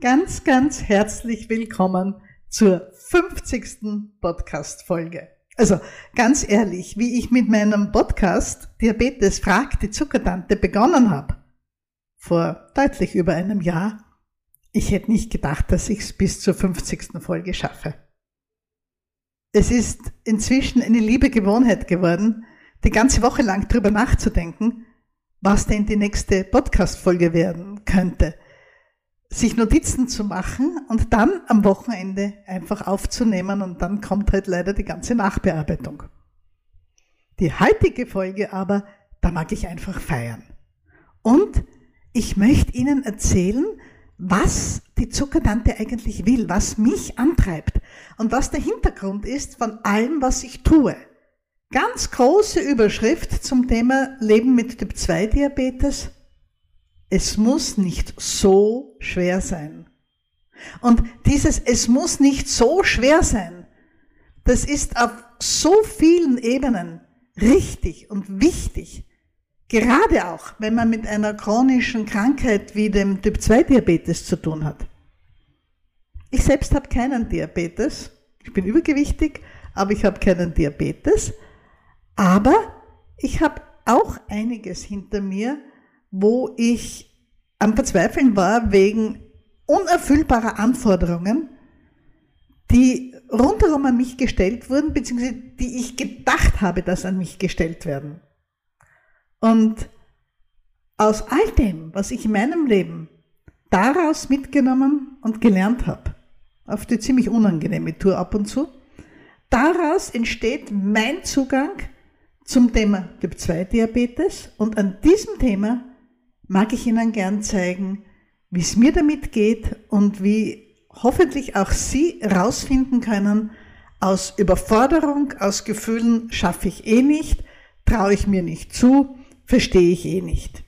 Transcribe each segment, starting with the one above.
ganz, ganz herzlich willkommen zur 50. Podcast-Folge. Also ganz ehrlich, wie ich mit meinem Podcast Diabetes fragt die Zuckertante begonnen habe, vor deutlich über einem Jahr, ich hätte nicht gedacht, dass ich es bis zur 50. Folge schaffe. Es ist inzwischen eine liebe Gewohnheit geworden, die ganze Woche lang drüber nachzudenken, was denn die nächste Podcast-Folge werden könnte sich Notizen zu machen und dann am Wochenende einfach aufzunehmen und dann kommt halt leider die ganze Nachbearbeitung. Die heutige Folge aber, da mag ich einfach feiern. Und ich möchte Ihnen erzählen, was die Zuckertante eigentlich will, was mich antreibt und was der Hintergrund ist von allem, was ich tue. Ganz große Überschrift zum Thema Leben mit Typ 2 Diabetes es muss nicht so schwer sein. Und dieses Es muss nicht so schwer sein, das ist auf so vielen Ebenen richtig und wichtig. Gerade auch, wenn man mit einer chronischen Krankheit wie dem Typ-2-Diabetes zu tun hat. Ich selbst habe keinen Diabetes. Ich bin übergewichtig, aber ich habe keinen Diabetes. Aber ich habe auch einiges hinter mir, wo ich am Verzweifeln war wegen unerfüllbarer Anforderungen, die rundherum an mich gestellt wurden, beziehungsweise die ich gedacht habe, dass an mich gestellt werden. Und aus all dem, was ich in meinem Leben daraus mitgenommen und gelernt habe, auf die ziemlich unangenehme Tour ab und zu, daraus entsteht mein Zugang zum Thema Typ 2 Diabetes und an diesem Thema mag ich Ihnen gern zeigen, wie es mir damit geht und wie hoffentlich auch Sie rausfinden können, aus Überforderung, aus Gefühlen schaffe ich eh nicht, traue ich mir nicht zu, verstehe ich eh nicht.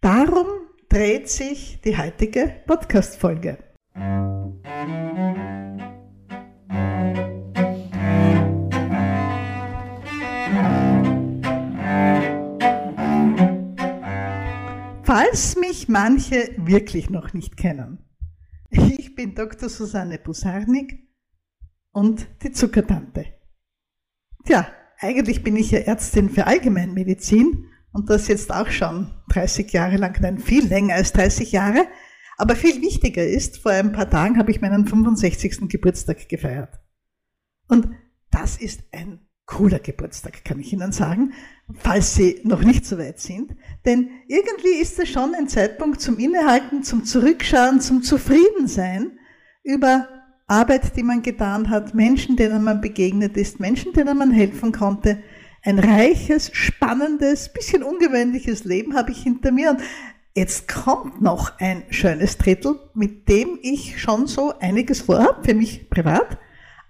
Darum dreht sich die heutige Podcast-Folge. Falls mich manche wirklich noch nicht kennen. Ich bin Dr. Susanne Busarnik und die Zuckertante. Tja, eigentlich bin ich ja Ärztin für Allgemeinmedizin und das jetzt auch schon 30 Jahre lang, nein, viel länger als 30 Jahre. Aber viel wichtiger ist, vor ein paar Tagen habe ich meinen 65. Geburtstag gefeiert. Und das ist ein cooler Geburtstag, kann ich Ihnen sagen, falls Sie noch nicht so weit sind. Denn irgendwie ist es schon ein Zeitpunkt zum Innehalten, zum Zurückschauen, zum Zufriedensein über Arbeit, die man getan hat, Menschen, denen man begegnet ist, Menschen, denen man helfen konnte. Ein reiches, spannendes, bisschen ungewöhnliches Leben habe ich hinter mir. Und jetzt kommt noch ein schönes Drittel, mit dem ich schon so einiges vorhabe, für mich privat,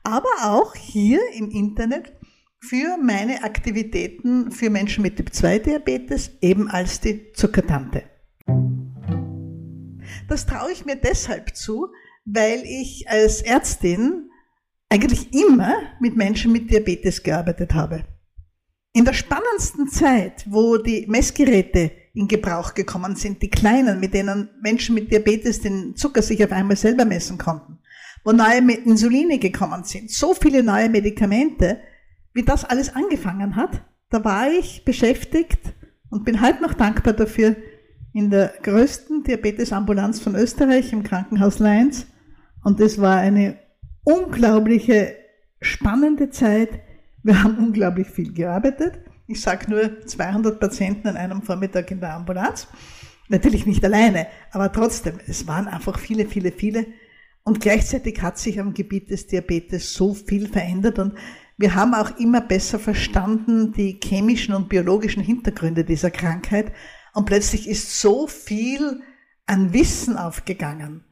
aber auch hier im Internet für meine Aktivitäten für Menschen mit Typ 2 Diabetes eben als die Zuckertante. Das traue ich mir deshalb zu, weil ich als Ärztin eigentlich immer mit Menschen mit Diabetes gearbeitet habe. In der spannendsten Zeit, wo die Messgeräte in Gebrauch gekommen sind, die kleinen, mit denen Menschen mit Diabetes den Zucker sich auf einmal selber messen konnten, wo neue Insuline gekommen sind, so viele neue Medikamente, wie das alles angefangen hat, da war ich beschäftigt und bin heute noch dankbar dafür, in der größten Diabetesambulanz von Österreich im Krankenhaus Leins. Und es war eine unglaubliche, spannende Zeit. Wir haben unglaublich viel gearbeitet. Ich sage nur 200 Patienten an einem Vormittag in der Ambulanz. Natürlich nicht alleine, aber trotzdem, es waren einfach viele, viele, viele. Und gleichzeitig hat sich am Gebiet des Diabetes so viel verändert und wir haben auch immer besser verstanden die chemischen und biologischen Hintergründe dieser Krankheit und plötzlich ist so viel an Wissen aufgegangen.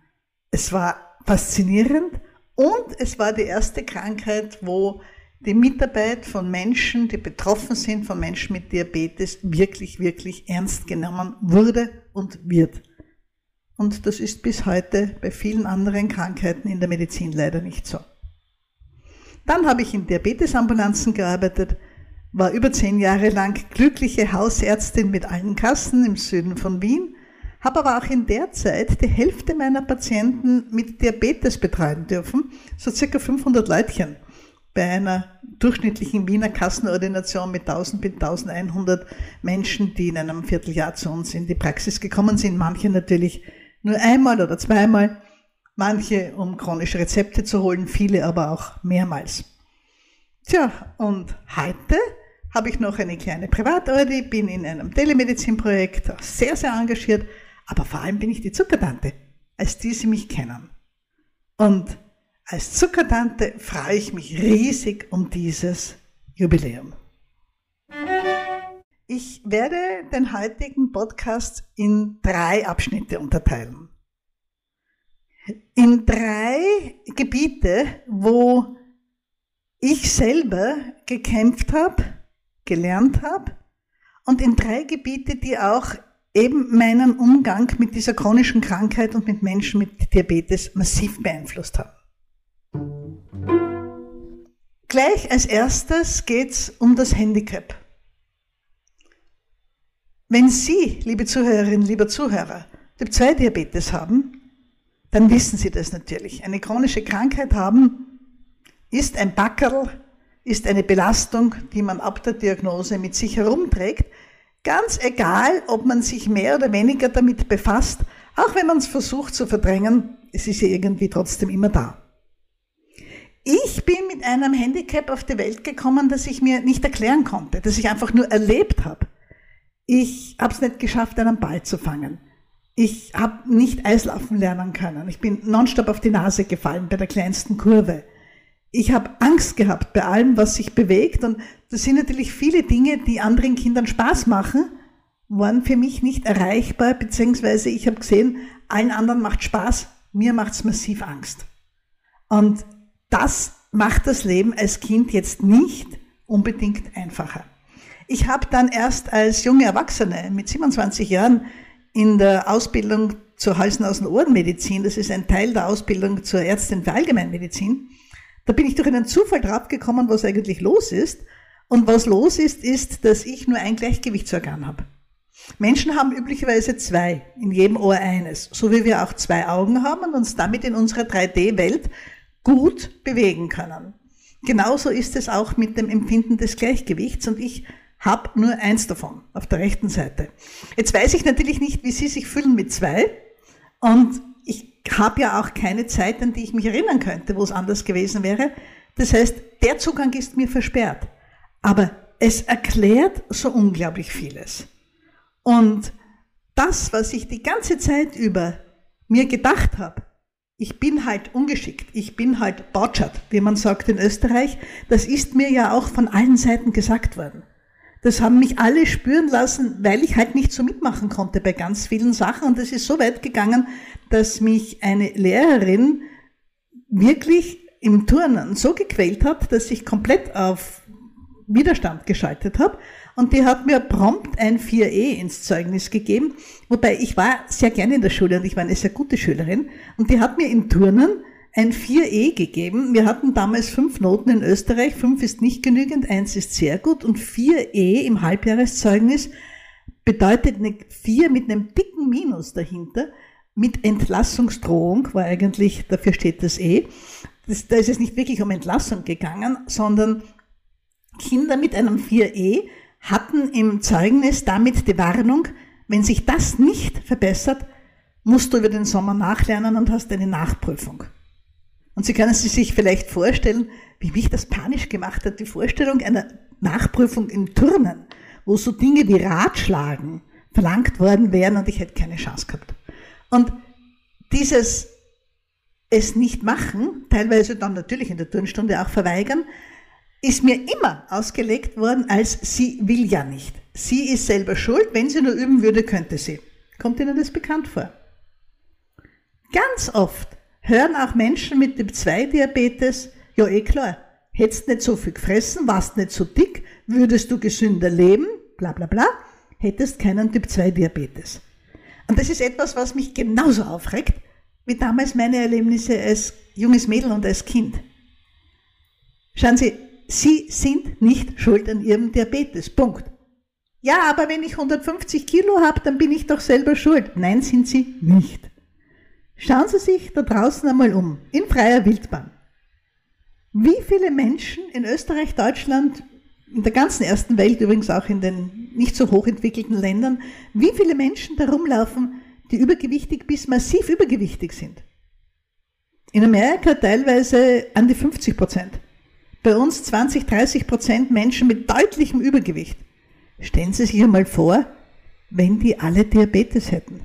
Es war faszinierend und es war die erste Krankheit, wo die Mitarbeit von Menschen, die betroffen sind, von Menschen mit Diabetes, wirklich, wirklich ernst genommen wurde und wird. Und das ist bis heute bei vielen anderen Krankheiten in der Medizin leider nicht so. Dann habe ich in Diabetesambulanzen gearbeitet, war über zehn Jahre lang glückliche Hausärztin mit allen Kassen im Süden von Wien, habe aber auch in der Zeit die Hälfte meiner Patienten mit Diabetes betreuen dürfen, so circa 500 Leutchen bei einer durchschnittlichen Wiener Kassenordination mit 1000 bis 1100 Menschen, die in einem Vierteljahr zu uns in die Praxis gekommen sind. Manche natürlich nur einmal oder zweimal, manche um chronische Rezepte zu holen, viele aber auch mehrmals. Tja, und heute habe ich noch eine kleine Privatordi, bin in einem Telemedizinprojekt sehr, sehr engagiert, aber vor allem bin ich die Zuckertante, als die Sie mich kennen. Und als Zuckertante freue ich mich riesig um dieses Jubiläum. Ich werde den heutigen Podcast in drei Abschnitte unterteilen. In drei Gebiete, wo ich selber gekämpft habe, gelernt habe und in drei Gebiete, die auch eben meinen Umgang mit dieser chronischen Krankheit und mit Menschen mit Diabetes massiv beeinflusst haben. Gleich als erstes geht es um das Handicap. Wenn Sie, liebe Zuhörerinnen, lieber Zuhörer, Typ-2-Diabetes haben, dann wissen Sie das natürlich. Eine chronische Krankheit haben ist ein Backerl, ist eine Belastung, die man ab der Diagnose mit sich herumträgt, ganz egal, ob man sich mehr oder weniger damit befasst, auch wenn man es versucht zu verdrängen, es ist ja irgendwie trotzdem immer da. Ich bin mit einem Handicap auf die Welt gekommen, das ich mir nicht erklären konnte, das ich einfach nur erlebt habe. Ich habe es nicht geschafft, einen Ball zu fangen. Ich habe nicht Eislaufen lernen können. Ich bin nonstop auf die Nase gefallen bei der kleinsten Kurve. Ich habe Angst gehabt bei allem, was sich bewegt. Und das sind natürlich viele Dinge, die anderen Kindern Spaß machen, waren für mich nicht erreichbar, beziehungsweise ich habe gesehen, allen anderen macht Spaß, mir macht es massiv Angst. Und das macht das Leben als Kind jetzt nicht unbedingt einfacher. Ich habe dann erst als junge Erwachsene mit 27 Jahren in der Ausbildung zur Hals-, Nasen-, Ohrenmedizin, das ist ein Teil der Ausbildung zur Ärztin für Allgemeinmedizin, da bin ich durch einen Zufall draufgekommen, was eigentlich los ist. Und was los ist, ist, dass ich nur ein Gleichgewichtsorgan habe. Menschen haben üblicherweise zwei, in jedem Ohr eines, so wie wir auch zwei Augen haben und uns damit in unserer 3D-Welt gut bewegen können. Genauso ist es auch mit dem Empfinden des Gleichgewichts und ich habe nur eins davon auf der rechten Seite. Jetzt weiß ich natürlich nicht, wie Sie sich fühlen mit zwei und ich habe ja auch keine Zeit, an die ich mich erinnern könnte, wo es anders gewesen wäre. Das heißt, der Zugang ist mir versperrt. Aber es erklärt so unglaublich vieles. Und das, was ich die ganze Zeit über mir gedacht habe, ich bin halt ungeschickt, ich bin halt Bautschat, wie man sagt in Österreich, das ist mir ja auch von allen Seiten gesagt worden. Das haben mich alle spüren lassen, weil ich halt nicht so mitmachen konnte bei ganz vielen Sachen. Und das ist so weit gegangen, dass mich eine Lehrerin wirklich im Turnen so gequält hat, dass ich komplett auf Widerstand geschaltet habe. Und die hat mir prompt ein 4e ins Zeugnis gegeben. Wobei ich war sehr gerne in der Schule und ich war eine sehr gute Schülerin. Und die hat mir im Turnen ein 4e gegeben. Wir hatten damals fünf Noten in Österreich. Fünf ist nicht genügend, eins ist sehr gut. Und 4e im Halbjahreszeugnis bedeutet eine 4 mit einem dicken Minus dahinter. Mit Entlassungsdrohung war eigentlich, dafür steht das E. Das, da ist es nicht wirklich um Entlassung gegangen, sondern Kinder mit einem 4e hatten im Zeugnis damit die Warnung, wenn sich das nicht verbessert, musst du über den Sommer nachlernen und hast eine Nachprüfung. Und Sie können sich vielleicht vorstellen, wie mich das panisch gemacht hat, die Vorstellung einer Nachprüfung im Turnen, wo so Dinge wie Ratschlagen verlangt worden wären und ich hätte keine Chance gehabt. Und dieses es nicht machen, teilweise dann natürlich in der Turnstunde auch verweigern, ist mir immer ausgelegt worden als sie will ja nicht. Sie ist selber schuld, wenn sie nur üben würde, könnte sie. Kommt Ihnen das bekannt vor? Ganz oft hören auch Menschen mit dem 2-Diabetes, ja eh klar, hättest nicht so viel gefressen, warst nicht so dick, würdest du gesünder leben, bla bla bla, hättest keinen Typ-2-Diabetes. Und das ist etwas, was mich genauso aufregt, wie damals meine Erlebnisse als junges Mädel und als Kind. Schauen Sie, Sie sind nicht schuld an Ihrem Diabetes. Punkt. Ja, aber wenn ich 150 Kilo habe, dann bin ich doch selber schuld. Nein, sind Sie nicht. Schauen Sie sich da draußen einmal um, in freier Wildbahn. Wie viele Menschen in Österreich, Deutschland, in der ganzen ersten Welt, übrigens auch in den nicht so hochentwickelten Ländern, wie viele Menschen da rumlaufen, die übergewichtig bis massiv übergewichtig sind? In Amerika teilweise an die 50 Prozent. Bei uns 20, 30 Prozent Menschen mit deutlichem Übergewicht. Stellen Sie sich einmal vor, wenn die alle Diabetes hätten.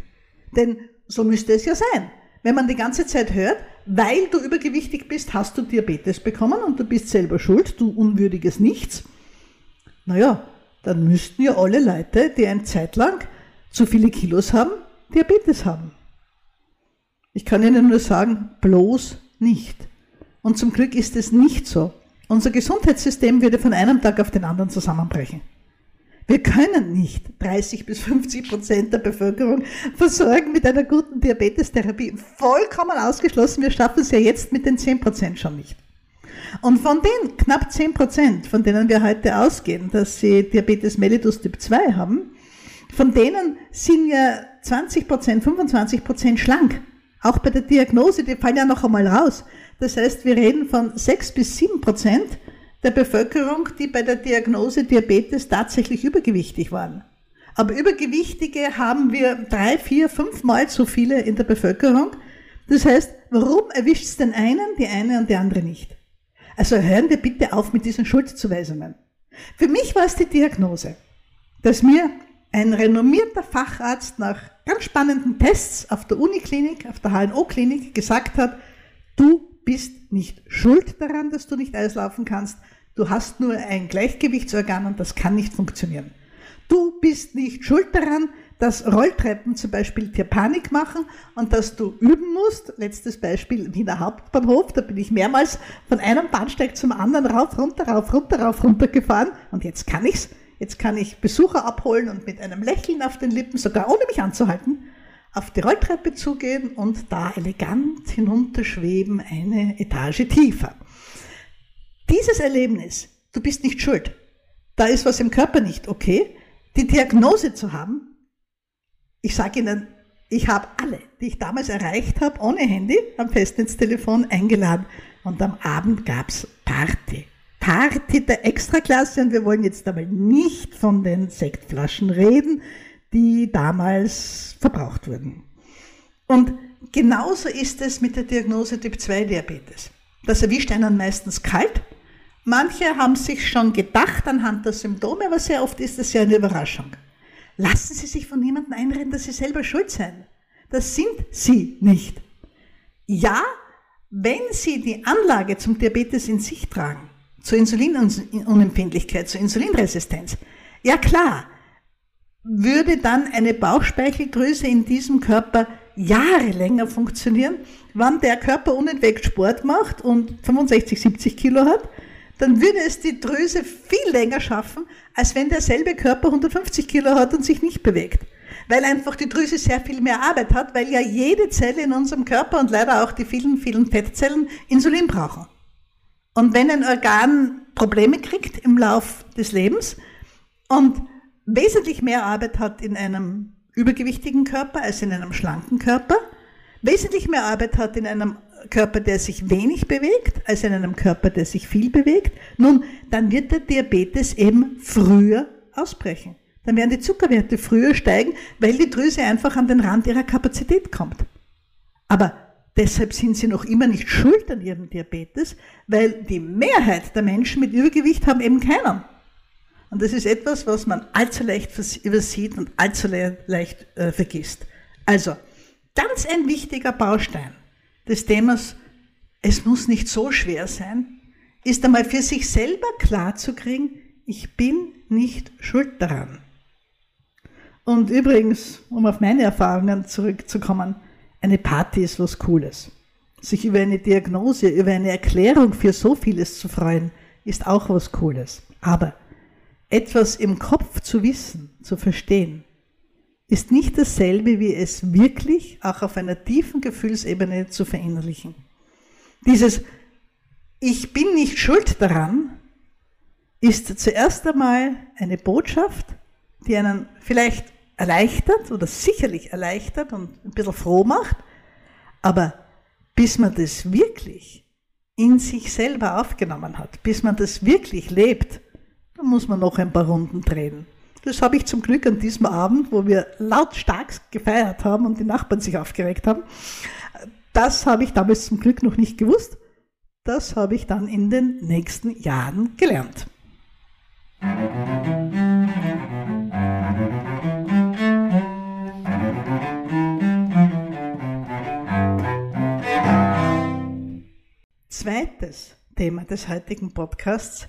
Denn so müsste es ja sein. Wenn man die ganze Zeit hört, weil du übergewichtig bist, hast du Diabetes bekommen und du bist selber schuld, du unwürdiges Nichts. Naja, dann müssten ja alle Leute, die eine Zeit lang zu viele Kilos haben, Diabetes haben. Ich kann Ihnen nur sagen, bloß nicht. Und zum Glück ist es nicht so. Unser Gesundheitssystem würde von einem Tag auf den anderen zusammenbrechen. Wir können nicht 30 bis 50 Prozent der Bevölkerung versorgen mit einer guten Diabetestherapie. Vollkommen ausgeschlossen. Wir schaffen es ja jetzt mit den 10 Prozent schon nicht. Und von den knapp 10 Prozent, von denen wir heute ausgehen, dass sie Diabetes mellitus Typ 2 haben, von denen sind ja 20 Prozent, 25 Prozent schlank. Auch bei der Diagnose, die fallen ja noch einmal raus. Das heißt, wir reden von 6 bis 7 Prozent der Bevölkerung, die bei der Diagnose Diabetes tatsächlich übergewichtig waren. Aber Übergewichtige haben wir drei, vier, fünfmal so viele in der Bevölkerung. Das heißt, warum erwischt es den einen, die eine und die andere nicht? Also hören wir bitte auf mit diesen Schuldzuweisungen. Für mich war es die Diagnose, dass mir ein renommierter Facharzt nach ganz spannenden Tests auf der Uniklinik, auf der HNO-Klinik gesagt hat, du bist nicht schuld daran, dass du nicht Eislaufen kannst, Du hast nur ein Gleichgewichtsorgan und das kann nicht funktionieren. Du bist nicht schuld daran, dass Rolltreppen zum Beispiel dir Panik machen und dass du üben musst. Letztes Beispiel Wiener Hauptbahnhof, da bin ich mehrmals von einem Bahnsteig zum anderen rauf, runter, rauf, runter, rauf, runter gefahren und jetzt kann ich's. Jetzt kann ich Besucher abholen und mit einem Lächeln auf den Lippen, sogar ohne mich anzuhalten, auf die Rolltreppe zugehen und da elegant hinunterschweben, eine Etage tiefer. Dieses Erlebnis, du bist nicht schuld, da ist was im Körper nicht okay, die Diagnose zu haben, ich sage Ihnen, ich habe alle, die ich damals erreicht habe, ohne Handy, am Festnetztelefon eingeladen und am Abend gab's Party. Party der Extraklasse und wir wollen jetzt aber nicht von den Sektflaschen reden, die damals verbraucht wurden. Und genauso ist es mit der Diagnose Typ 2 Diabetes. Das erwischt einen meistens kalt Manche haben sich schon gedacht anhand der Symptome, aber sehr oft ist das ja eine Überraschung. Lassen Sie sich von niemandem einreden, dass Sie selber schuld sind. Das sind Sie nicht. Ja, wenn Sie die Anlage zum Diabetes in sich tragen, zur Insulinunempfindlichkeit, zur Insulinresistenz, ja klar, würde dann eine Bauchspeicheldrüse in diesem Körper Jahre länger funktionieren, wann der Körper unentwegt Sport macht und 65, 70 Kilo hat, dann würde es die Drüse viel länger schaffen, als wenn derselbe Körper 150 Kilo hat und sich nicht bewegt. Weil einfach die Drüse sehr viel mehr Arbeit hat, weil ja jede Zelle in unserem Körper und leider auch die vielen, vielen Fettzellen Insulin brauchen. Und wenn ein Organ Probleme kriegt im Lauf des Lebens und wesentlich mehr Arbeit hat in einem übergewichtigen Körper als in einem schlanken Körper, wesentlich mehr Arbeit hat in einem Körper, der sich wenig bewegt, als in einem Körper, der sich viel bewegt, nun, dann wird der Diabetes eben früher ausbrechen. Dann werden die Zuckerwerte früher steigen, weil die Drüse einfach an den Rand ihrer Kapazität kommt. Aber deshalb sind sie noch immer nicht schuld an ihrem Diabetes, weil die Mehrheit der Menschen mit Übergewicht haben eben keinen. Und das ist etwas, was man allzu leicht übersieht und allzu leicht äh, vergisst. Also, ganz ein wichtiger Baustein des Themas, es muss nicht so schwer sein, ist einmal für sich selber klar zu kriegen, ich bin nicht schuld daran. Und übrigens, um auf meine Erfahrungen zurückzukommen, eine Party ist was Cooles. Sich über eine Diagnose, über eine Erklärung für so vieles zu freuen, ist auch was Cooles. Aber etwas im Kopf zu wissen, zu verstehen, ist nicht dasselbe, wie es wirklich auch auf einer tiefen Gefühlsebene zu verinnerlichen. Dieses Ich bin nicht schuld daran ist zuerst einmal eine Botschaft, die einen vielleicht erleichtert oder sicherlich erleichtert und ein bisschen froh macht, aber bis man das wirklich in sich selber aufgenommen hat, bis man das wirklich lebt, dann muss man noch ein paar Runden drehen. Das habe ich zum Glück an diesem Abend, wo wir lautstark gefeiert haben und die Nachbarn sich aufgeregt haben. Das habe ich damals zum Glück noch nicht gewusst. Das habe ich dann in den nächsten Jahren gelernt. Zweites Thema des heutigen Podcasts.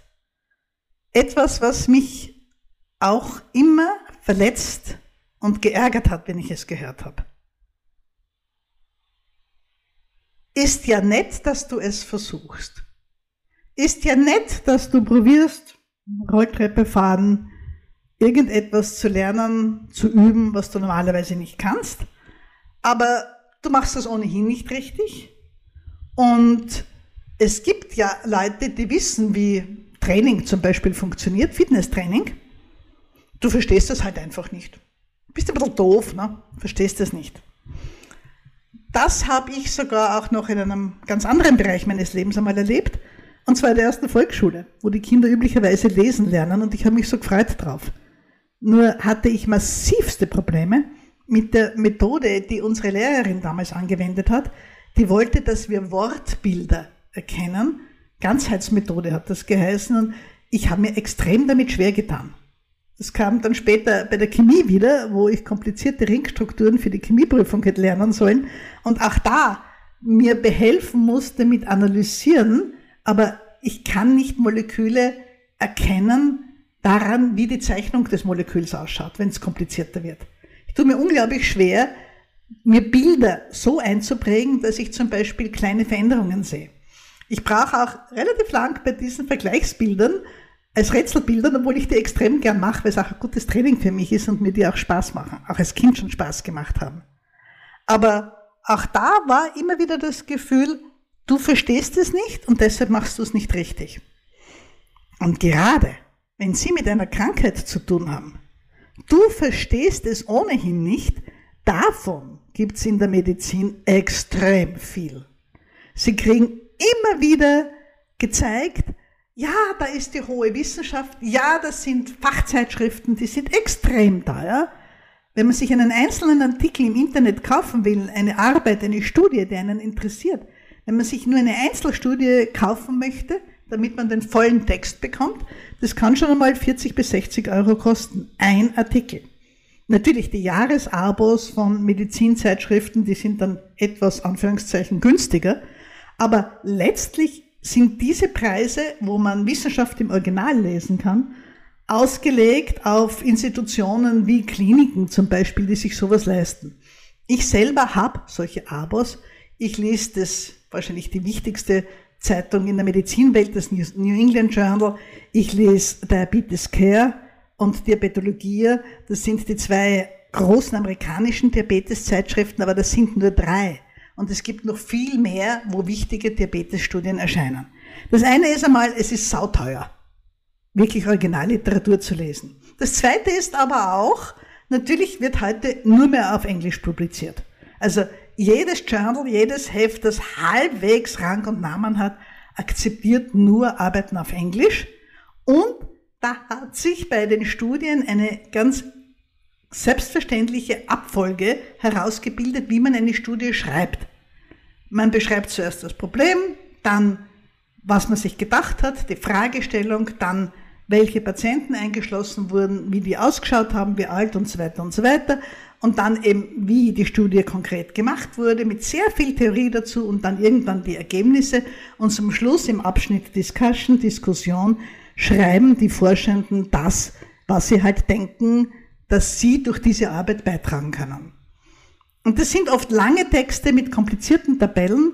Etwas, was mich auch immer verletzt und geärgert hat, wenn ich es gehört habe. Ist ja nett, dass du es versuchst. Ist ja nett, dass du probierst, Rolltreppe fahren, irgendetwas zu lernen, zu üben, was du normalerweise nicht kannst. Aber du machst das ohnehin nicht richtig. Und es gibt ja Leute, die wissen, wie Training zum Beispiel funktioniert, Fitnesstraining. Du verstehst das halt einfach nicht. Bist ein bisschen doof, ne? verstehst das nicht. Das habe ich sogar auch noch in einem ganz anderen Bereich meines Lebens einmal erlebt. Und zwar in der ersten Volksschule, wo die Kinder üblicherweise lesen lernen und ich habe mich so gefreut drauf. Nur hatte ich massivste Probleme mit der Methode, die unsere Lehrerin damals angewendet hat. Die wollte, dass wir Wortbilder erkennen. Ganzheitsmethode hat das geheißen und ich habe mir extrem damit schwer getan. Das kam dann später bei der Chemie wieder, wo ich komplizierte Ringstrukturen für die Chemieprüfung hätte lernen sollen und auch da mir behelfen musste mit analysieren, aber ich kann nicht Moleküle erkennen daran, wie die Zeichnung des Moleküls ausschaut, wenn es komplizierter wird. Ich tue mir unglaublich schwer, mir Bilder so einzuprägen, dass ich zum Beispiel kleine Veränderungen sehe. Ich brauche auch relativ lang bei diesen Vergleichsbildern, als Rätselbildern, obwohl ich die extrem gern mache, weil es auch ein gutes Training für mich ist und mir die auch Spaß machen, auch als Kind schon Spaß gemacht haben. Aber auch da war immer wieder das Gefühl, du verstehst es nicht und deshalb machst du es nicht richtig. Und gerade wenn Sie mit einer Krankheit zu tun haben, du verstehst es ohnehin nicht, davon gibt es in der Medizin extrem viel. Sie kriegen immer wieder gezeigt, ja, da ist die hohe Wissenschaft. Ja, das sind Fachzeitschriften, die sind extrem teuer. Wenn man sich einen einzelnen Artikel im Internet kaufen will, eine Arbeit, eine Studie, die einen interessiert, wenn man sich nur eine Einzelstudie kaufen möchte, damit man den vollen Text bekommt, das kann schon einmal 40 bis 60 Euro kosten. Ein Artikel. Natürlich die Jahresabos von Medizinzeitschriften, die sind dann etwas Anführungszeichen günstiger, aber letztlich sind diese Preise, wo man Wissenschaft im Original lesen kann, ausgelegt auf Institutionen wie Kliniken zum Beispiel, die sich sowas leisten. Ich selber habe solche Abos. Ich lese das wahrscheinlich die wichtigste Zeitung in der Medizinwelt, das New England Journal. Ich lese Diabetes Care und Diabetologie. Das sind die zwei großen amerikanischen Diabetes-Zeitschriften, aber das sind nur drei. Und es gibt noch viel mehr, wo wichtige Diabetesstudien erscheinen. Das eine ist einmal, es ist sauteuer, wirklich Originalliteratur zu lesen. Das zweite ist aber auch, natürlich wird heute nur mehr auf Englisch publiziert. Also jedes Journal, jedes Heft, das halbwegs Rang und Namen hat, akzeptiert nur Arbeiten auf Englisch. Und da hat sich bei den Studien eine ganz selbstverständliche Abfolge herausgebildet, wie man eine Studie schreibt. Man beschreibt zuerst das Problem, dann was man sich gedacht hat, die Fragestellung, dann welche Patienten eingeschlossen wurden, wie die ausgeschaut haben, wie alt und so weiter und so weiter. Und dann eben, wie die Studie konkret gemacht wurde, mit sehr viel Theorie dazu und dann irgendwann die Ergebnisse. Und zum Schluss im Abschnitt Discussion, Diskussion, schreiben die Forschenden das, was sie halt denken, dass sie durch diese Arbeit beitragen können. Und das sind oft lange Texte mit komplizierten Tabellen.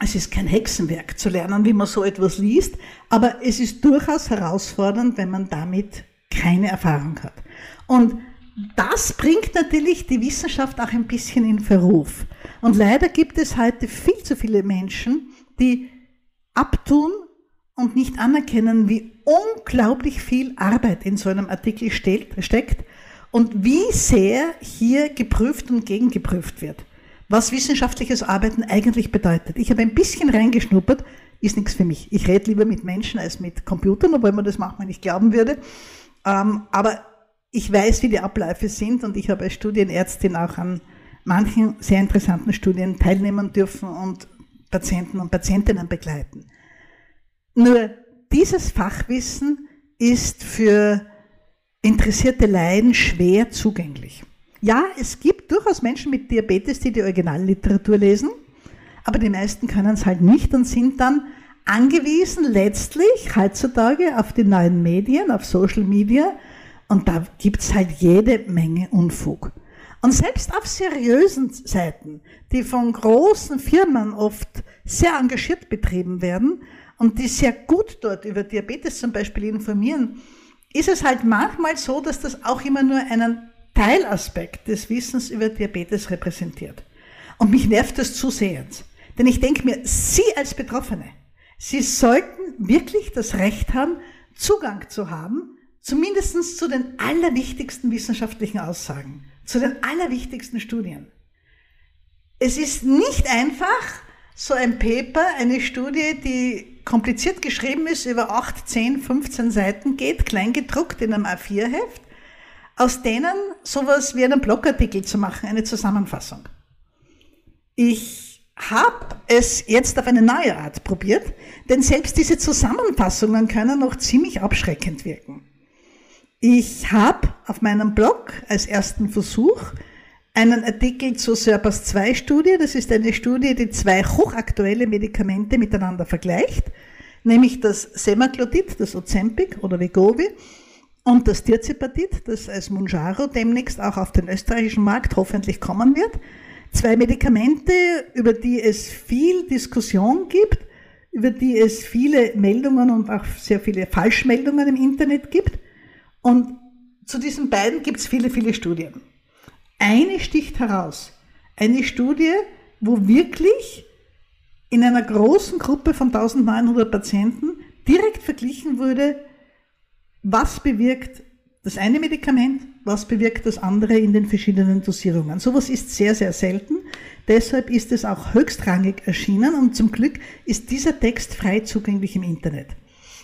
Es ist kein Hexenwerk zu lernen, wie man so etwas liest, aber es ist durchaus herausfordernd, wenn man damit keine Erfahrung hat. Und das bringt natürlich die Wissenschaft auch ein bisschen in Verruf. Und leider gibt es heute viel zu viele Menschen, die abtun und nicht anerkennen, wie unglaublich viel Arbeit in so einem Artikel steckt und wie sehr hier geprüft und gegengeprüft wird, was wissenschaftliches Arbeiten eigentlich bedeutet. Ich habe ein bisschen reingeschnuppert, ist nichts für mich. Ich rede lieber mit Menschen als mit Computern, obwohl man das manchmal nicht glauben würde. Ähm, aber ich weiß, wie die Abläufe sind und ich habe als Studienärztin auch an manchen sehr interessanten Studien teilnehmen dürfen und Patienten und Patientinnen begleiten. Nur dieses Fachwissen ist für interessierte Laien schwer zugänglich. Ja, es gibt durchaus Menschen mit Diabetes, die die Originalliteratur lesen, aber die meisten können es halt nicht und sind dann angewiesen letztlich heutzutage auf die neuen Medien, auf Social Media und da gibt es halt jede Menge Unfug. Und selbst auf seriösen Seiten, die von großen Firmen oft sehr engagiert betrieben werden und die sehr gut dort über Diabetes zum Beispiel informieren, ist es halt manchmal so, dass das auch immer nur einen Teilaspekt des Wissens über Diabetes repräsentiert. Und mich nervt das zusehends. Denn ich denke mir, Sie als Betroffene, Sie sollten wirklich das Recht haben, Zugang zu haben, zumindest zu den allerwichtigsten wissenschaftlichen Aussagen, zu den allerwichtigsten Studien. Es ist nicht einfach, so ein Paper, eine Studie, die kompliziert geschrieben ist, über 8, 10, 15 Seiten geht, kleingedruckt in einem A4-Heft, aus denen sowas wie einen Blogartikel zu machen, eine Zusammenfassung. Ich habe es jetzt auf eine neue Art probiert, denn selbst diese Zusammenfassungen können noch ziemlich abschreckend wirken. Ich habe auf meinem Blog als ersten Versuch einen Artikel zur SERPAS 2 Studie. Das ist eine Studie, die zwei hochaktuelle Medikamente miteinander vergleicht, nämlich das Semaglutid, das Ozempic oder Wegovy und das Tirzepatid, das als Munjaro demnächst auch auf den österreichischen Markt hoffentlich kommen wird. Zwei Medikamente, über die es viel Diskussion gibt, über die es viele Meldungen und auch sehr viele Falschmeldungen im Internet gibt. Und zu diesen beiden gibt es viele, viele Studien. Eine sticht heraus. Eine Studie, wo wirklich in einer großen Gruppe von 1900 Patienten direkt verglichen wurde, was bewirkt das eine Medikament, was bewirkt das andere in den verschiedenen Dosierungen. Sowas ist sehr, sehr selten. Deshalb ist es auch höchstrangig erschienen und zum Glück ist dieser Text frei zugänglich im Internet.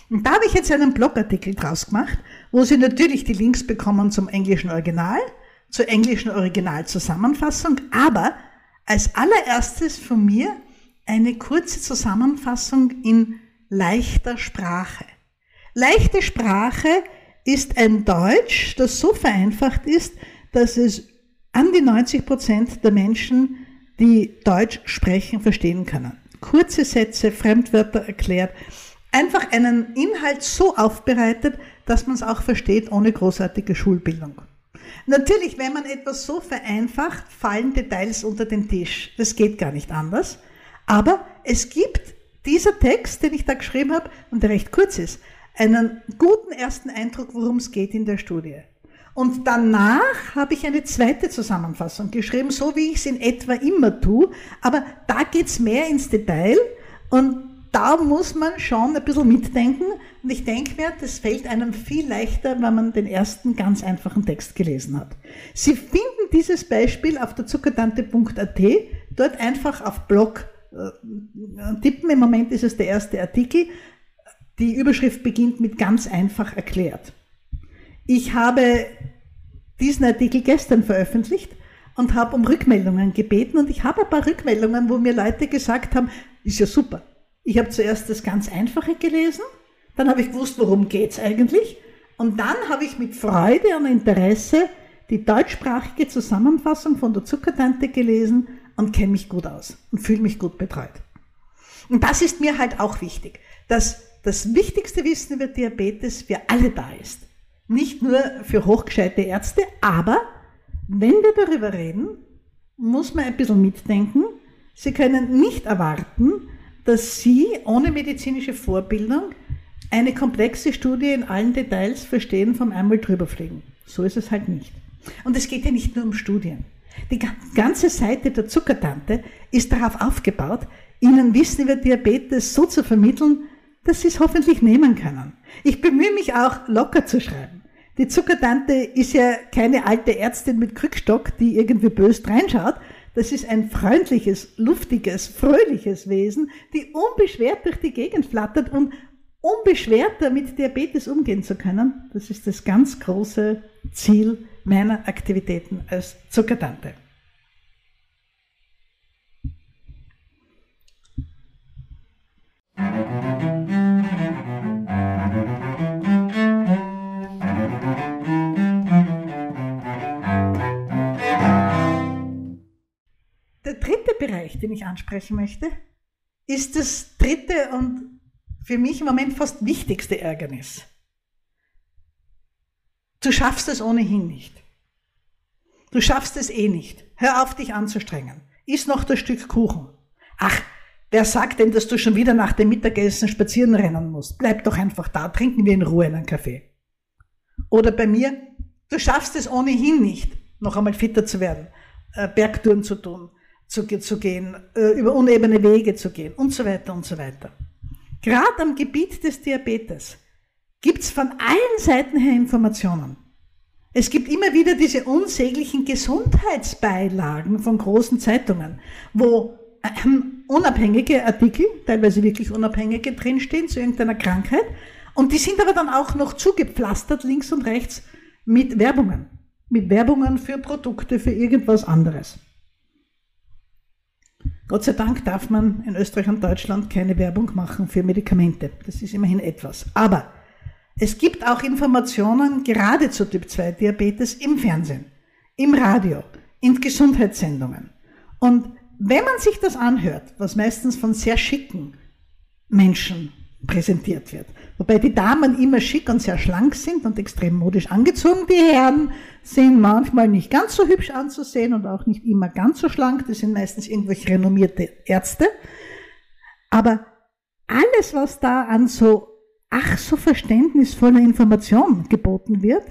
Und da habe ich jetzt einen Blogartikel draus gemacht, wo Sie natürlich die Links bekommen zum englischen Original, zur englischen Originalzusammenfassung, aber als allererstes von mir eine kurze Zusammenfassung in leichter Sprache. Leichte Sprache ist ein Deutsch, das so vereinfacht ist, dass es an die 90 Prozent der Menschen, die Deutsch sprechen, verstehen können. Kurze Sätze, Fremdwörter erklärt, einfach einen Inhalt so aufbereitet, dass man es auch versteht, ohne großartige Schulbildung. Natürlich, wenn man etwas so vereinfacht, fallen Details unter den Tisch. Das geht gar nicht anders. Aber es gibt dieser Text, den ich da geschrieben habe und der recht kurz ist, einen guten ersten Eindruck, worum es geht in der Studie. Und danach habe ich eine zweite Zusammenfassung geschrieben, so wie ich es in etwa immer tue, aber da geht es mehr ins Detail und da muss man schon ein bisschen mitdenken. Und ich denke mir, das fällt einem viel leichter, wenn man den ersten ganz einfachen Text gelesen hat. Sie finden dieses Beispiel auf der zuckertante.at, dort einfach auf Blog äh, tippen. Im Moment ist es der erste Artikel. Die Überschrift beginnt mit ganz einfach erklärt. Ich habe diesen Artikel gestern veröffentlicht und habe um Rückmeldungen gebeten und ich habe ein paar Rückmeldungen, wo mir Leute gesagt haben, ist ja super. Ich habe zuerst das ganz Einfache gelesen, dann habe ich gewusst, worum geht's eigentlich und dann habe ich mit Freude und Interesse die deutschsprachige Zusammenfassung von der Zuckertante gelesen und kenne mich gut aus und fühle mich gut betreut. Und das ist mir halt auch wichtig, dass das wichtigste Wissen über Diabetes für alle da ist. Nicht nur für hochgescheite Ärzte, aber wenn wir darüber reden, muss man ein bisschen mitdenken. Sie können nicht erwarten, dass Sie ohne medizinische Vorbildung eine komplexe Studie in allen Details verstehen vom einmal drüberfliegen. So ist es halt nicht. Und es geht ja nicht nur um Studien. Die ganze Seite der Zuckertante ist darauf aufgebaut, Ihnen Wissen über Diabetes so zu vermitteln, dass Sie es hoffentlich nehmen können. Ich bemühe mich auch, locker zu schreiben. Die Zuckertante ist ja keine alte Ärztin mit Krückstock, die irgendwie bös reinschaut. Das ist ein freundliches, luftiges, fröhliches Wesen, die unbeschwert durch die Gegend flattert und unbeschwerter mit Diabetes umgehen zu können. Das ist das ganz große Ziel meiner Aktivitäten als Zuckertante. Dritte Bereich, den ich ansprechen möchte, ist das dritte und für mich im Moment fast wichtigste Ärgernis. Du schaffst es ohnehin nicht. Du schaffst es eh nicht. Hör auf, dich anzustrengen. Iss noch das Stück Kuchen. Ach, wer sagt denn, dass du schon wieder nach dem Mittagessen spazieren rennen musst? Bleib doch einfach da, trinken wir in Ruhe einen Kaffee. Oder bei mir, du schaffst es ohnehin nicht, noch einmal fitter zu werden, äh, Bergtouren zu tun, zu, zu gehen, äh, über unebene Wege zu gehen und so weiter und so weiter. Gerade am Gebiet des Diabetes gibt es von allen Seiten her Informationen. Es gibt immer wieder diese unsäglichen Gesundheitsbeilagen von großen Zeitungen, wo ähm, unabhängige Artikel, teilweise wirklich unabhängige drinstehen zu irgendeiner Krankheit. Und die sind aber dann auch noch zugepflastert links und rechts mit Werbungen. Mit Werbungen für Produkte, für irgendwas anderes. Gott sei Dank darf man in Österreich und Deutschland keine Werbung machen für Medikamente. Das ist immerhin etwas. Aber es gibt auch Informationen gerade zu Typ-2-Diabetes im Fernsehen, im Radio, in Gesundheitssendungen. Und wenn man sich das anhört, was meistens von sehr schicken Menschen präsentiert wird, wobei die Damen immer schick und sehr schlank sind und extrem modisch angezogen, die Herren sind manchmal nicht ganz so hübsch anzusehen und auch nicht immer ganz so schlank, das sind meistens irgendwelche renommierte Ärzte. Aber alles, was da an so ach so verständnisvoller Information geboten wird,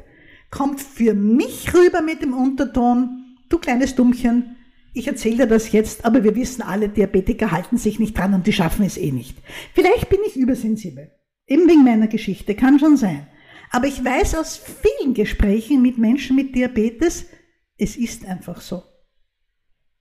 kommt für mich rüber mit dem Unterton, du kleines Dummchen, ich erzähle dir das jetzt, aber wir wissen alle, Diabetiker halten sich nicht dran und die schaffen es eh nicht. Vielleicht bin ich übersensibel. Eben wegen meiner Geschichte, kann schon sein. Aber ich weiß aus vielen Gesprächen mit Menschen mit Diabetes, es ist einfach so.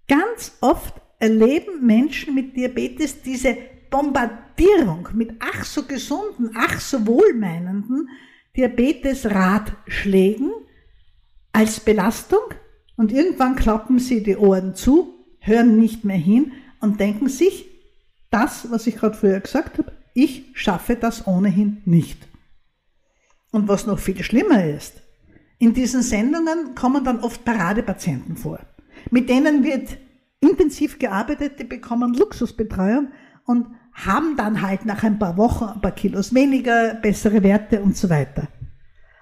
Ganz oft erleben Menschen mit Diabetes diese Bombardierung mit ach so gesunden, ach so wohlmeinenden Diabetes-Ratschlägen als Belastung und irgendwann klappen sie die Ohren zu, hören nicht mehr hin und denken sich, das, was ich gerade früher gesagt habe, ich schaffe das ohnehin nicht. Und was noch viel schlimmer ist, in diesen Sendungen kommen dann oft Paradepatienten vor. Mit denen wird intensiv gearbeitet, die bekommen Luxusbetreuung und haben dann halt nach ein paar Wochen ein paar Kilos weniger, bessere Werte und so weiter.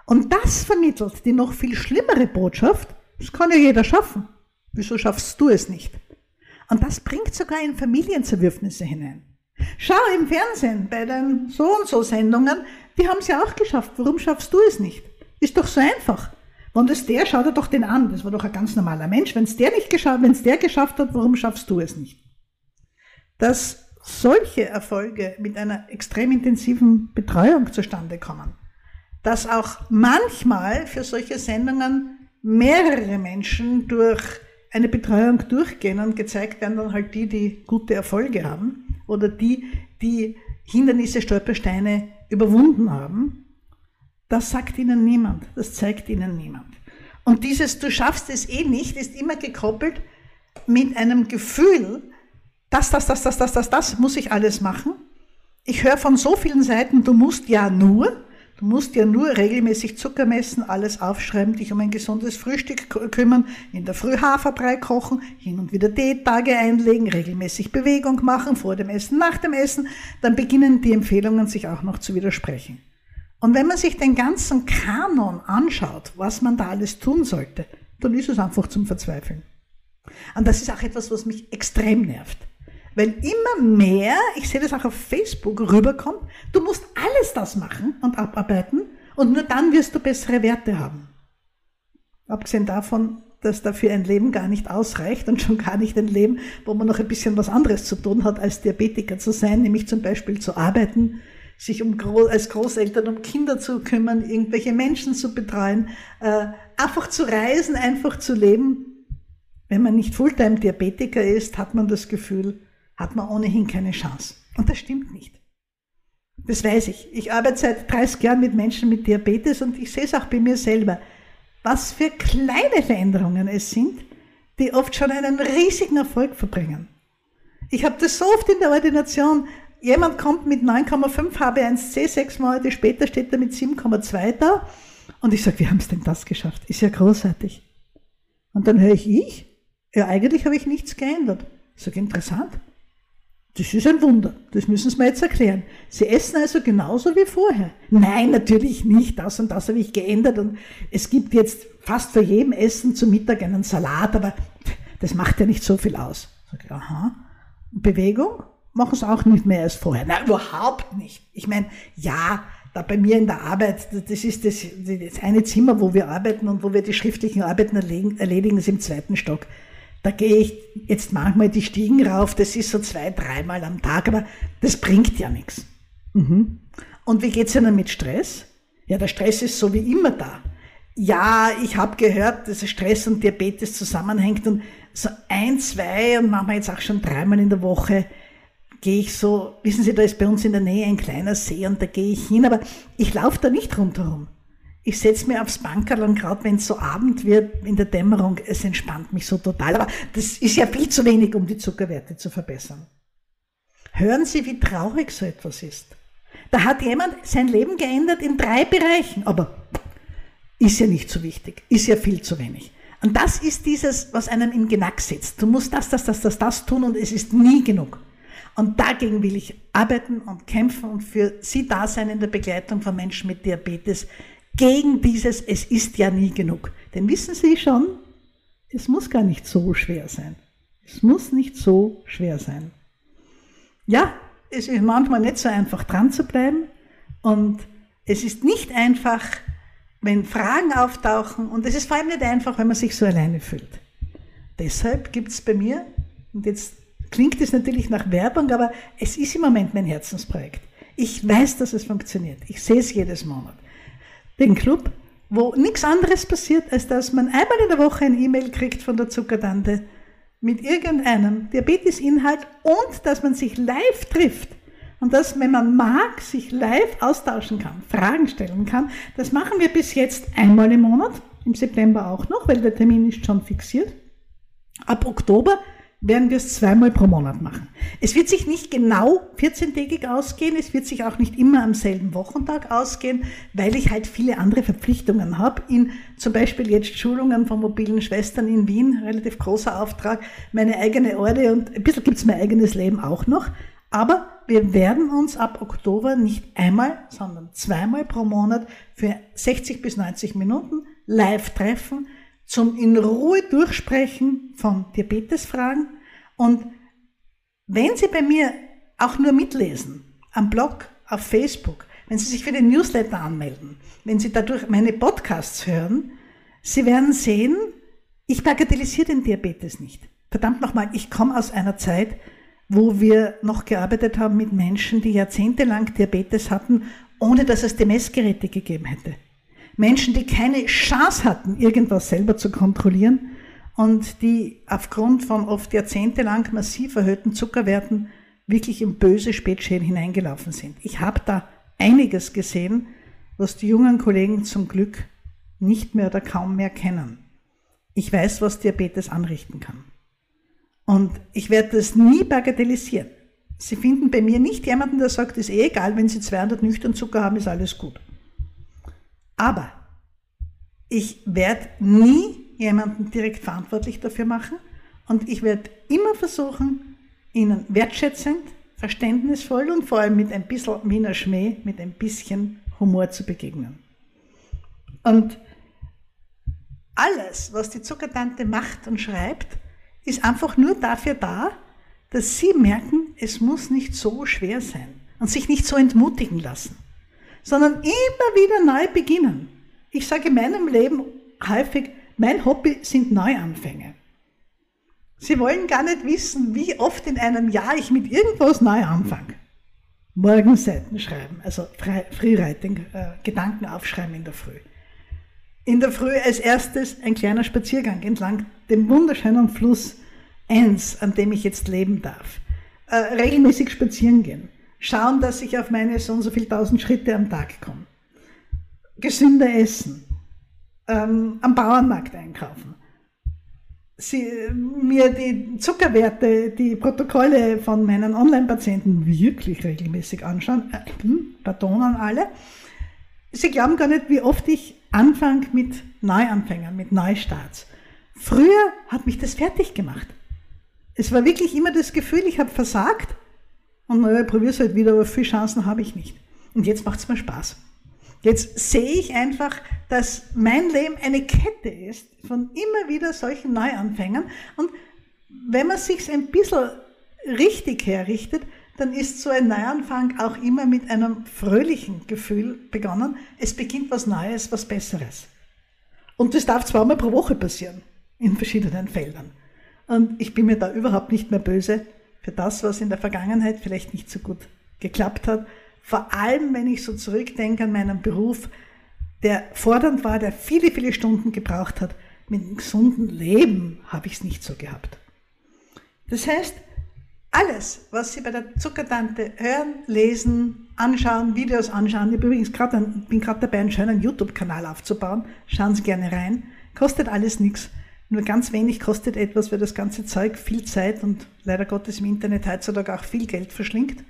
Und das vermittelt die noch viel schlimmere Botschaft, das kann ja jeder schaffen. Wieso schaffst du es nicht? Und das bringt sogar in Familienzerwürfnisse hinein. Schau im Fernsehen bei den so und so Sendungen, die haben es ja auch geschafft. Warum schaffst du es nicht? Ist doch so einfach. Wenn es der, schau dir doch den an. Das war doch ein ganz normaler Mensch. Wenn es der nicht geschafft, wenn es der geschafft hat, warum schaffst du es nicht? Das solche Erfolge mit einer extrem intensiven Betreuung zustande kommen, dass auch manchmal für solche Sendungen mehrere Menschen durch eine Betreuung durchgehen und gezeigt werden dann halt die, die gute Erfolge haben oder die, die Hindernisse, Stolpersteine überwunden haben, das sagt ihnen niemand, das zeigt ihnen niemand. Und dieses Du schaffst es eh nicht ist immer gekoppelt mit einem Gefühl, das, das, das, das, das, das, das muss ich alles machen. Ich höre von so vielen Seiten, du musst ja nur, du musst ja nur regelmäßig Zucker messen, alles aufschreiben, dich um ein gesundes Frühstück kümmern, in der Früh Haferbrei kochen, hin und wieder Diättage einlegen, regelmäßig Bewegung machen, vor dem Essen, nach dem Essen, dann beginnen die Empfehlungen sich auch noch zu widersprechen. Und wenn man sich den ganzen Kanon anschaut, was man da alles tun sollte, dann ist es einfach zum Verzweifeln. Und das ist auch etwas, was mich extrem nervt. Weil immer mehr, ich sehe das auch auf Facebook, rüberkommt, du musst alles das machen und abarbeiten und nur dann wirst du bessere Werte haben. Abgesehen davon, dass dafür ein Leben gar nicht ausreicht und schon gar nicht ein Leben, wo man noch ein bisschen was anderes zu tun hat, als Diabetiker zu sein, nämlich zum Beispiel zu arbeiten, sich um als Großeltern um Kinder zu kümmern, irgendwelche Menschen zu betreuen, äh, einfach zu reisen, einfach zu leben. Wenn man nicht Fulltime-Diabetiker ist, hat man das Gefühl, hat man ohnehin keine Chance. Und das stimmt nicht. Das weiß ich. Ich arbeite seit 30 Jahren mit Menschen mit Diabetes und ich sehe es auch bei mir selber, was für kleine Veränderungen es sind, die oft schon einen riesigen Erfolg verbringen. Ich habe das so oft in der Ordination. Jemand kommt mit 9,5 HB1C, sechs Monate später steht er mit 7,2 da. Und ich sage, wie haben es denn das geschafft? Ist ja großartig. Und dann höre ich, ich? Ja, eigentlich habe ich nichts geändert. Ich sage, interessant. Das ist ein Wunder. Das müssen Sie mir jetzt erklären. Sie essen also genauso wie vorher. Nein, natürlich nicht. Das und das habe ich geändert. Und es gibt jetzt fast für jedem Essen zum Mittag einen Salat, aber das macht ja nicht so viel aus. Ich, aha. Bewegung machen es auch nicht mehr als vorher. Nein, überhaupt nicht. Ich meine, ja, da bei mir in der Arbeit, das ist das, das eine Zimmer, wo wir arbeiten und wo wir die schriftlichen Arbeiten erledigen ist im zweiten Stock. Da gehe ich jetzt manchmal die Stiegen rauf, das ist so zwei, dreimal am Tag, aber das bringt ja nichts. Mhm. Und wie geht's Ihnen mit Stress? Ja, der Stress ist so wie immer da. Ja, ich habe gehört, dass Stress und Diabetes zusammenhängt und so ein, zwei und manchmal jetzt auch schon dreimal in der Woche gehe ich so, wissen Sie, da ist bei uns in der Nähe ein kleiner See und da gehe ich hin, aber ich laufe da nicht rundherum. Ich setze mir aufs Bankerl und gerade wenn es so Abend wird in der Dämmerung, es entspannt mich so total. Aber das ist ja viel zu wenig, um die Zuckerwerte zu verbessern. Hören Sie, wie traurig so etwas ist. Da hat jemand sein Leben geändert in drei Bereichen, aber ist ja nicht so wichtig, ist ja viel zu wenig. Und das ist dieses, was einem im Genack sitzt. Du musst das, das, das, das, das tun und es ist nie genug. Und dagegen will ich arbeiten und kämpfen und für Sie da sein in der Begleitung von Menschen mit Diabetes gegen dieses Es ist ja nie genug. Denn wissen Sie schon, es muss gar nicht so schwer sein. Es muss nicht so schwer sein. Ja, es ist manchmal nicht so einfach dran zu bleiben und es ist nicht einfach, wenn Fragen auftauchen und es ist vor allem nicht einfach, wenn man sich so alleine fühlt. Deshalb gibt es bei mir, und jetzt klingt es natürlich nach Werbung, aber es ist im Moment mein Herzensprojekt. Ich weiß, dass es funktioniert. Ich sehe es jedes Monat. Den Club, wo nichts anderes passiert, als dass man einmal in der Woche ein E-Mail kriegt von der Zuckertante mit irgendeinem Diabetesinhalt und dass man sich live trifft und dass, wenn man mag, sich live austauschen kann, Fragen stellen kann. Das machen wir bis jetzt einmal im Monat, im September auch noch, weil der Termin ist schon fixiert. Ab Oktober werden wir es zweimal pro Monat machen. Es wird sich nicht genau 14-tägig ausgehen, es wird sich auch nicht immer am selben Wochentag ausgehen, weil ich halt viele andere Verpflichtungen habe. In zum Beispiel jetzt Schulungen von mobilen Schwestern in Wien, relativ großer Auftrag, meine eigene Orde und ein bisschen gibt's mein eigenes Leben auch noch. Aber wir werden uns ab Oktober nicht einmal, sondern zweimal pro Monat für 60 bis 90 Minuten live treffen, zum in Ruhe Durchsprechen von Diabetesfragen. Und wenn Sie bei mir auch nur mitlesen, am Blog, auf Facebook, wenn Sie sich für den Newsletter anmelden, wenn Sie dadurch meine Podcasts hören, Sie werden sehen, ich bagatellisiere den Diabetes nicht. Verdammt nochmal, ich komme aus einer Zeit, wo wir noch gearbeitet haben mit Menschen, die jahrzehntelang Diabetes hatten, ohne dass es die Messgeräte gegeben hätte. Menschen, die keine Chance hatten, irgendwas selber zu kontrollieren und die aufgrund von oft jahrzehntelang massiv erhöhten Zuckerwerten wirklich in böse Spätschäden hineingelaufen sind. Ich habe da einiges gesehen, was die jungen Kollegen zum Glück nicht mehr oder kaum mehr kennen. Ich weiß, was Diabetes anrichten kann. Und ich werde das nie bagatellisieren. Sie finden bei mir nicht jemanden, der sagt, ist eh egal, wenn Sie 200 nüchtern Zucker haben, ist alles gut. Aber ich werde nie jemanden direkt verantwortlich dafür machen und ich werde immer versuchen, ihnen wertschätzend, verständnisvoll und vor allem mit ein bisschen Wiener Schmäh, mit ein bisschen Humor zu begegnen. Und alles, was die Zuckertante macht und schreibt, ist einfach nur dafür da, dass sie merken, es muss nicht so schwer sein und sich nicht so entmutigen lassen sondern immer wieder neu beginnen. Ich sage in meinem Leben häufig, mein Hobby sind Neuanfänge. Sie wollen gar nicht wissen, wie oft in einem Jahr ich mit irgendwas neu anfange. Morgenseiten schreiben, also Freewriting, äh, Gedanken aufschreiben in der Früh. In der Früh als erstes ein kleiner Spaziergang entlang dem wunderschönen Fluss Enns, an dem ich jetzt leben darf. Äh, regelmäßig spazieren gehen. Schauen, dass ich auf meine so und so viel tausend Schritte am Tag komme. Gesünder essen. Ähm, am Bauernmarkt einkaufen sie, mir die Zuckerwerte, die Protokolle von meinen Online-Patienten wirklich regelmäßig anschauen, äh, hm, pardon an alle, sie glauben gar nicht, wie oft ich anfange mit Neuanfängern, mit Neustarts. Früher hat mich das fertig gemacht. Es war wirklich immer das Gefühl, ich habe versagt und naja, ich probiere es halt wieder, aber viele Chancen habe ich nicht. Und jetzt macht es mir Spaß. Jetzt sehe ich einfach, dass mein Leben eine Kette ist von immer wieder solchen Neuanfängern. Und wenn man sich ein bisschen richtig herrichtet, dann ist so ein Neuanfang auch immer mit einem fröhlichen Gefühl begonnen. Es beginnt was Neues, was Besseres. Und das darf zweimal pro Woche passieren, in verschiedenen Feldern. Und ich bin mir da überhaupt nicht mehr böse für das, was in der Vergangenheit vielleicht nicht so gut geklappt hat, vor allem, wenn ich so zurückdenke an meinen Beruf, der fordernd war, der viele, viele Stunden gebraucht hat. Mit einem gesunden Leben habe ich es nicht so gehabt. Das heißt, alles, was Sie bei der Zuckertante hören, lesen, anschauen, Videos anschauen, ich bin übrigens gerade dabei, einen schönen YouTube-Kanal aufzubauen, schauen Sie gerne rein, kostet alles nichts. Nur ganz wenig kostet etwas, weil das ganze Zeug viel Zeit und leider Gottes im Internet heutzutage auch viel Geld verschlingt.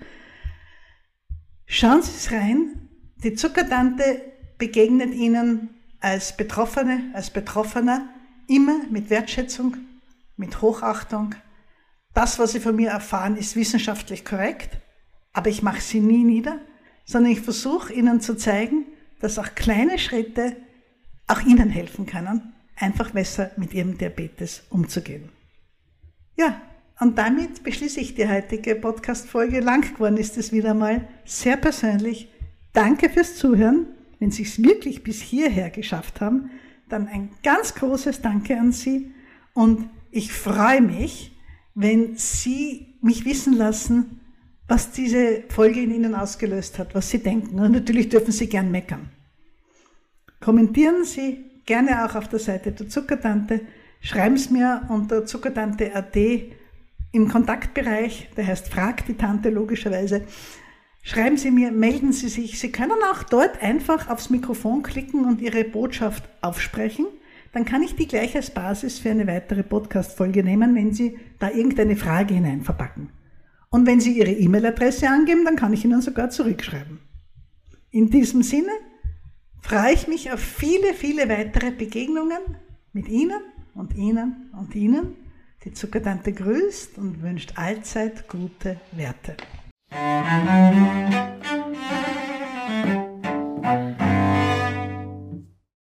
Schauen Sie es rein. Die Zuckertante begegnet Ihnen als Betroffene, als Betroffener immer mit Wertschätzung, mit Hochachtung. Das, was Sie von mir erfahren, ist wissenschaftlich korrekt, aber ich mache Sie nie nieder, sondern ich versuche Ihnen zu zeigen, dass auch kleine Schritte auch Ihnen helfen können, einfach besser mit Ihrem Diabetes umzugehen. Ja, und damit beschließe ich die heutige Podcast-Folge. Lang geworden ist es wieder mal. Sehr persönlich. Danke fürs Zuhören. Wenn Sie es wirklich bis hierher geschafft haben, dann ein ganz großes Danke an Sie. Und ich freue mich, wenn Sie mich wissen lassen, was diese Folge in Ihnen ausgelöst hat, was Sie denken. Und natürlich dürfen Sie gern meckern. Kommentieren Sie gerne auch auf der Seite der Zuckertante. Schreiben Sie mir unter zuckertante.at im Kontaktbereich, der heißt Frag die Tante logischerweise, schreiben Sie mir, melden Sie sich. Sie können auch dort einfach aufs Mikrofon klicken und Ihre Botschaft aufsprechen. Dann kann ich die gleich als Basis für eine weitere Podcast-Folge nehmen, wenn Sie da irgendeine Frage hinein verpacken. Und wenn Sie Ihre E-Mail-Adresse angeben, dann kann ich Ihnen sogar zurückschreiben. In diesem Sinne freue ich mich auf viele, viele weitere Begegnungen mit Ihnen und Ihnen und Ihnen. Die Zuckertante grüßt und wünscht allzeit gute Werte.